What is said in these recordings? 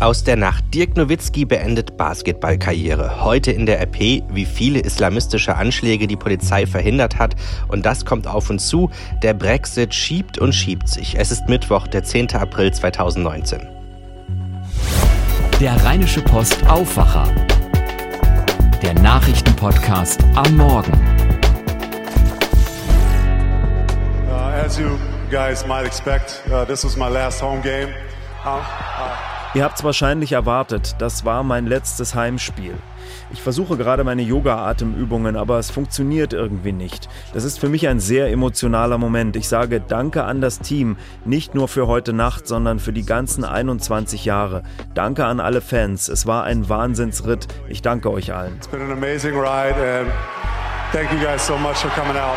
Aus der Nacht. Dirk Nowitzki beendet Basketballkarriere. Heute in der RP, wie viele islamistische Anschläge die Polizei verhindert hat. Und das kommt auf uns zu. Der Brexit schiebt und schiebt sich. Es ist Mittwoch, der 10. April 2019. Der Rheinische Post Aufwacher. Der Nachrichtenpodcast am Morgen. Uh, as you guys might expect, uh, this was my last home game. Uh, Ihr habt es wahrscheinlich erwartet, das war mein letztes Heimspiel. Ich versuche gerade meine Yoga-Atemübungen, aber es funktioniert irgendwie nicht. Das ist für mich ein sehr emotionaler Moment. Ich sage Danke an das Team, nicht nur für heute Nacht, sondern für die ganzen 21 Jahre. Danke an alle Fans. Es war ein Wahnsinnsritt. Ich danke euch allen. It's been an amazing ride and thank you guys so much for coming out.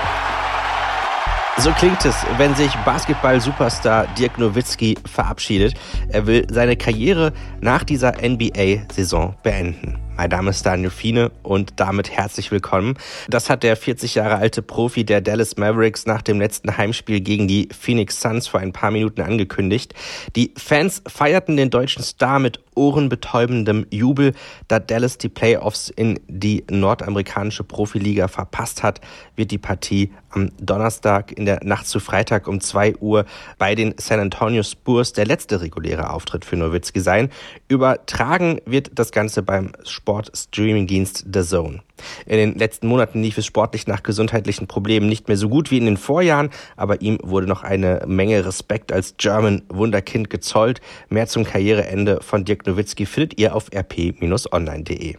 So klingt es, wenn sich Basketball-Superstar Dirk Nowitzki verabschiedet. Er will seine Karriere nach dieser NBA-Saison beenden. Mein Name ist Daniel Fiene und damit herzlich willkommen. Das hat der 40 Jahre alte Profi der Dallas Mavericks nach dem letzten Heimspiel gegen die Phoenix Suns vor ein paar Minuten angekündigt. Die Fans feierten den deutschen Star mit ohrenbetäubendem Jubel, da Dallas die Playoffs in die nordamerikanische Profiliga verpasst hat, wird die Partie am Donnerstag in der Nacht zu Freitag um 2 Uhr bei den San Antonio Spurs der letzte reguläre Auftritt für Nowitzki sein. Übertragen wird das Ganze beim Sport-Streaming-Dienst The Zone. In den letzten Monaten lief es sportlich nach gesundheitlichen Problemen nicht mehr so gut wie in den Vorjahren, aber ihm wurde noch eine Menge Respekt als German Wunderkind gezollt. Mehr zum Karriereende von Dirk Nowitzki findet ihr auf rp-online.de.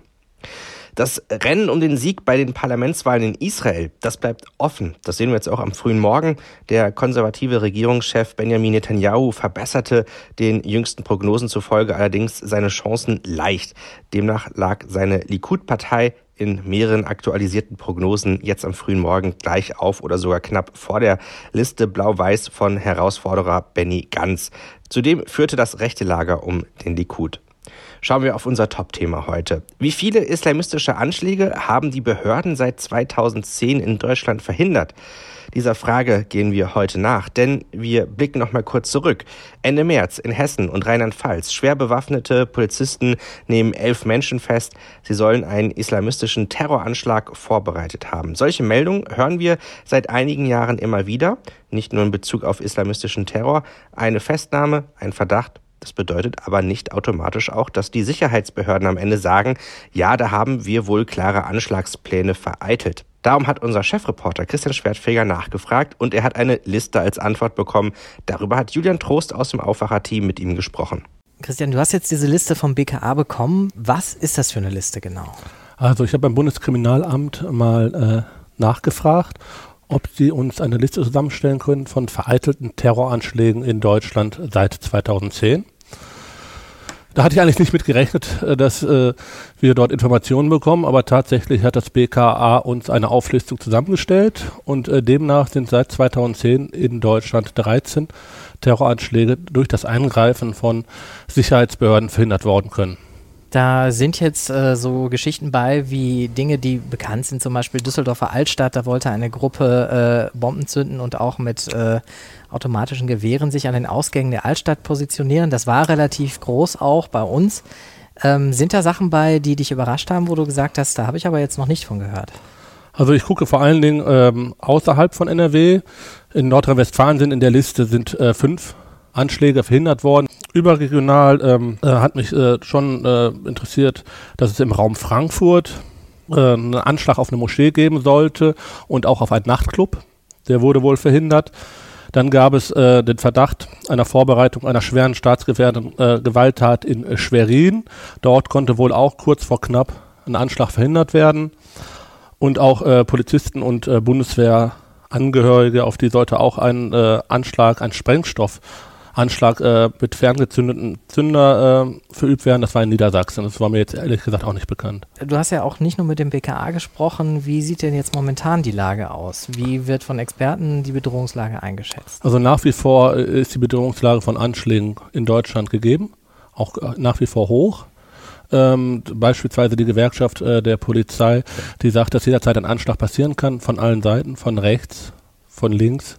Das Rennen um den Sieg bei den Parlamentswahlen in Israel, das bleibt offen. Das sehen wir jetzt auch am frühen Morgen. Der konservative Regierungschef Benjamin Netanyahu verbesserte den jüngsten Prognosen zufolge allerdings seine Chancen leicht. Demnach lag seine Likud-Partei in mehreren aktualisierten Prognosen jetzt am frühen Morgen gleich auf oder sogar knapp vor der Liste blau-weiß von Herausforderer Benny Ganz. Zudem führte das rechte Lager um den Likud. Schauen wir auf unser Top-Thema heute. Wie viele islamistische Anschläge haben die Behörden seit 2010 in Deutschland verhindert? Dieser Frage gehen wir heute nach, denn wir blicken noch mal kurz zurück. Ende März in Hessen und Rheinland-Pfalz schwer bewaffnete Polizisten nehmen elf Menschen fest. Sie sollen einen islamistischen Terroranschlag vorbereitet haben. Solche Meldungen hören wir seit einigen Jahren immer wieder, nicht nur in Bezug auf islamistischen Terror. Eine Festnahme, ein Verdacht das bedeutet aber nicht automatisch auch, dass die Sicherheitsbehörden am Ende sagen, ja, da haben wir wohl klare Anschlagspläne vereitelt. Darum hat unser Chefreporter Christian Schwertfeger nachgefragt und er hat eine Liste als Antwort bekommen. Darüber hat Julian Trost aus dem Aufwacherteam mit ihm gesprochen. Christian, du hast jetzt diese Liste vom BKA bekommen. Was ist das für eine Liste genau? Also ich habe beim Bundeskriminalamt mal äh, nachgefragt ob Sie uns eine Liste zusammenstellen können von vereitelten Terroranschlägen in Deutschland seit 2010. Da hatte ich eigentlich nicht mit gerechnet, äh, dass äh, wir dort Informationen bekommen, aber tatsächlich hat das BKA uns eine Auflistung zusammengestellt und äh, demnach sind seit 2010 in Deutschland 13 Terroranschläge durch das Eingreifen von Sicherheitsbehörden verhindert worden können. Da sind jetzt äh, so Geschichten bei, wie Dinge, die bekannt sind, zum Beispiel Düsseldorfer Altstadt, da wollte eine Gruppe äh, Bomben zünden und auch mit äh, automatischen Gewehren sich an den Ausgängen der Altstadt positionieren. Das war relativ groß auch bei uns. Ähm, sind da Sachen bei, die dich überrascht haben, wo du gesagt hast, da habe ich aber jetzt noch nicht von gehört? Also ich gucke vor allen Dingen ähm, außerhalb von NRW. In Nordrhein-Westfalen sind in der Liste sind äh, fünf Anschläge verhindert worden. Überregional ähm, äh, hat mich äh, schon äh, interessiert, dass es im Raum Frankfurt äh, einen Anschlag auf eine Moschee geben sollte und auch auf einen Nachtclub. Der wurde wohl verhindert. Dann gab es äh, den Verdacht einer Vorbereitung einer schweren staatsgefährdenden äh, in Schwerin. Dort konnte wohl auch kurz vor knapp ein Anschlag verhindert werden. Und auch Polizisten und Bundeswehrangehörige, auf die sollte auch ein Anschlag, ein Sprengstoff Anschlag äh, mit ferngezündeten Zünder äh, verübt werden. Das war in Niedersachsen. Das war mir jetzt ehrlich gesagt auch nicht bekannt. Du hast ja auch nicht nur mit dem BKA gesprochen. Wie sieht denn jetzt momentan die Lage aus? Wie wird von Experten die Bedrohungslage eingeschätzt? Also nach wie vor äh, ist die Bedrohungslage von Anschlägen in Deutschland gegeben, auch äh, nach wie vor hoch. Ähm, beispielsweise die Gewerkschaft äh, der Polizei, die sagt, dass jederzeit ein Anschlag passieren kann, von allen Seiten, von rechts, von links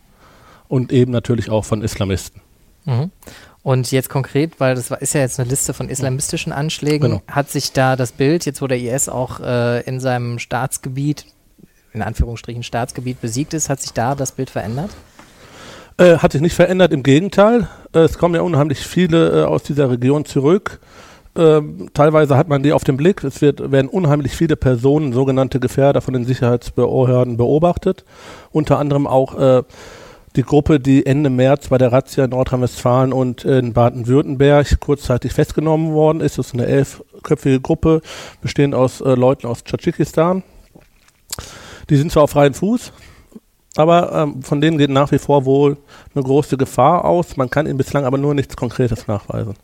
und eben natürlich auch von Islamisten. Mhm. Und jetzt konkret, weil das ist ja jetzt eine Liste von islamistischen Anschlägen, genau. hat sich da das Bild, jetzt wo der IS auch äh, in seinem Staatsgebiet, in Anführungsstrichen Staatsgebiet besiegt ist, hat sich da das Bild verändert? Äh, hat sich nicht verändert, im Gegenteil. Äh, es kommen ja unheimlich viele äh, aus dieser Region zurück. Ähm, teilweise hat man die auf dem Blick. Es wird, werden unheimlich viele Personen, sogenannte Gefährder von den Sicherheitsbehörden beobachtet. Unter anderem auch äh, die Gruppe, die Ende März bei der Razzia in Nordrhein-Westfalen und in Baden-Württemberg kurzzeitig festgenommen worden ist. Das ist eine elfköpfige Gruppe, bestehend aus äh, Leuten aus Tadschikistan. Die sind zwar auf freien Fuß, aber ähm, von denen geht nach wie vor wohl eine große Gefahr aus. Man kann ihnen bislang aber nur nichts Konkretes nachweisen.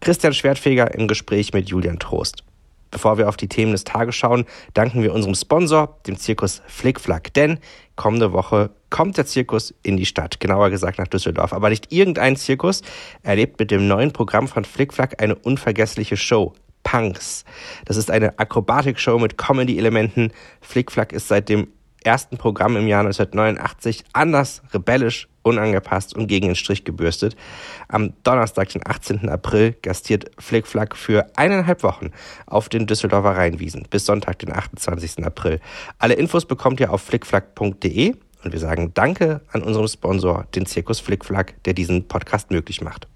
Christian Schwertfeger im Gespräch mit Julian Trost. Bevor wir auf die Themen des Tages schauen, danken wir unserem Sponsor, dem Zirkus Flickflack. Denn kommende Woche kommt der Zirkus in die Stadt, genauer gesagt nach Düsseldorf. Aber nicht irgendein Zirkus erlebt mit dem neuen Programm von Flickflack eine unvergessliche Show. Punks. Das ist eine Akrobatikshow mit Comedy-Elementen. Flickflack ist seit dem ersten Programm im Jahr 1989 anders, rebellisch, unangepasst und gegen den Strich gebürstet. Am Donnerstag, den 18. April, gastiert Flickflack für eineinhalb Wochen auf den Düsseldorfer Rheinwiesen bis Sonntag, den 28. April. Alle Infos bekommt ihr auf flickflack.de und wir sagen Danke an unserem Sponsor, den Zirkus Flickflack, der diesen Podcast möglich macht.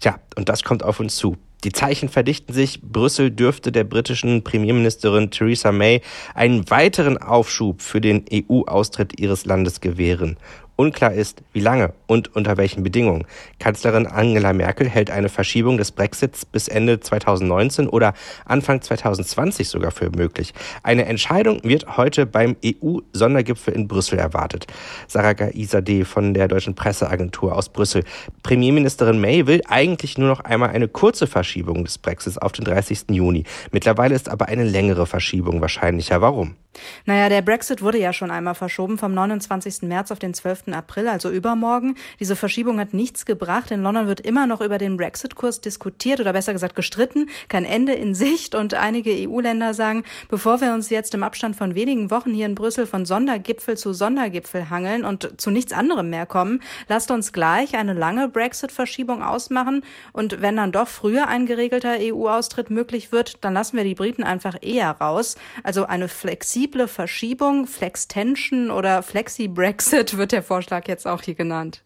Tja, und das kommt auf uns zu. Die Zeichen verdichten sich. Brüssel dürfte der britischen Premierministerin Theresa May einen weiteren Aufschub für den EU-Austritt ihres Landes gewähren. Unklar ist, wie lange und unter welchen Bedingungen. Kanzlerin Angela Merkel hält eine Verschiebung des Brexits bis Ende 2019 oder Anfang 2020 sogar für möglich. Eine Entscheidung wird heute beim EU-Sondergipfel in Brüssel erwartet. Sarah Gaisadeh von der Deutschen Presseagentur aus Brüssel. Premierministerin May will eigentlich nur noch einmal eine kurze Verschiebung des Brexits auf den 30. Juni. Mittlerweile ist aber eine längere Verschiebung wahrscheinlicher. Warum? Naja, der Brexit wurde ja schon einmal verschoben vom 29. März auf den 12. April, also übermorgen. Diese Verschiebung hat nichts gebracht. In London wird immer noch über den Brexit-Kurs diskutiert oder besser gesagt gestritten. Kein Ende in Sicht und einige EU-Länder sagen, bevor wir uns jetzt im Abstand von wenigen Wochen hier in Brüssel von Sondergipfel zu Sondergipfel hangeln und zu nichts anderem mehr kommen, lasst uns gleich eine lange Brexit-Verschiebung ausmachen und wenn dann doch früher ein geregelter EU-Austritt möglich wird, dann lassen wir die Briten einfach eher raus. Also eine flexible flexible Verschiebung, Flex-Tension oder Flexi-Brexit wird der Vorschlag jetzt auch hier genannt.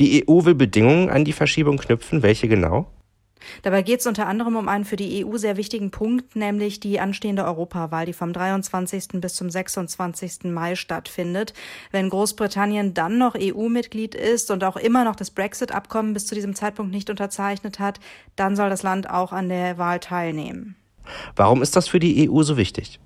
Die EU will Bedingungen an die Verschiebung knüpfen. Welche genau? Dabei geht es unter anderem um einen für die EU sehr wichtigen Punkt, nämlich die anstehende Europawahl, die vom 23. bis zum 26. Mai stattfindet. Wenn Großbritannien dann noch EU-Mitglied ist und auch immer noch das Brexit-Abkommen bis zu diesem Zeitpunkt nicht unterzeichnet hat, dann soll das Land auch an der Wahl teilnehmen. Warum ist das für die EU so wichtig?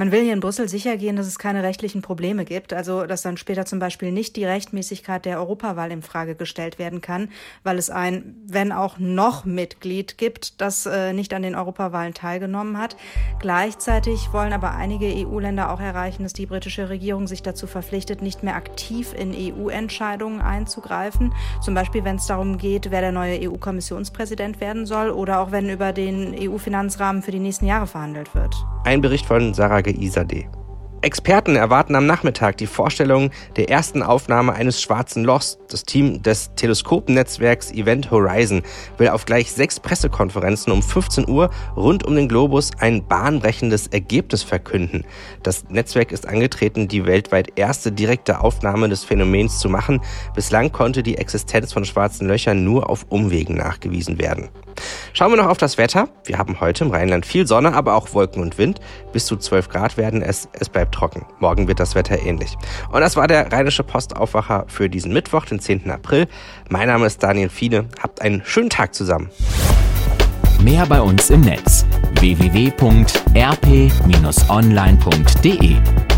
Man will hier in Brüssel sicher gehen, dass es keine rechtlichen Probleme gibt, also dass dann später zum Beispiel nicht die Rechtmäßigkeit der Europawahl in Frage gestellt werden kann, weil es ein, wenn auch noch Mitglied gibt, das äh, nicht an den Europawahlen teilgenommen hat. Gleichzeitig wollen aber einige EU-Länder auch erreichen, dass die britische Regierung sich dazu verpflichtet, nicht mehr aktiv in EU-Entscheidungen einzugreifen, zum Beispiel wenn es darum geht, wer der neue EU-Kommissionspräsident werden soll oder auch wenn über den EU-Finanzrahmen für die nächsten Jahre verhandelt wird. Ein Bericht von Sarah Eizadeh. Experten erwarten am Nachmittag die Vorstellung der ersten Aufnahme eines schwarzen Lochs. Das Team des Teleskopennetzwerks Event Horizon will auf gleich sechs Pressekonferenzen um 15 Uhr rund um den Globus ein bahnbrechendes Ergebnis verkünden. Das Netzwerk ist angetreten, die weltweit erste direkte Aufnahme des Phänomens zu machen. Bislang konnte die Existenz von schwarzen Löchern nur auf Umwegen nachgewiesen werden. Schauen wir noch auf das Wetter. Wir haben heute im Rheinland viel Sonne, aber auch Wolken und Wind. Bis zu 12 Grad werden es. Es bleibt trocken. Morgen wird das Wetter ähnlich. Und das war der Rheinische Postaufwacher für diesen Mittwoch, den 10. April. Mein Name ist Daniel Fiene. Habt einen schönen Tag zusammen. Mehr bei uns im Netz www.rp-online.de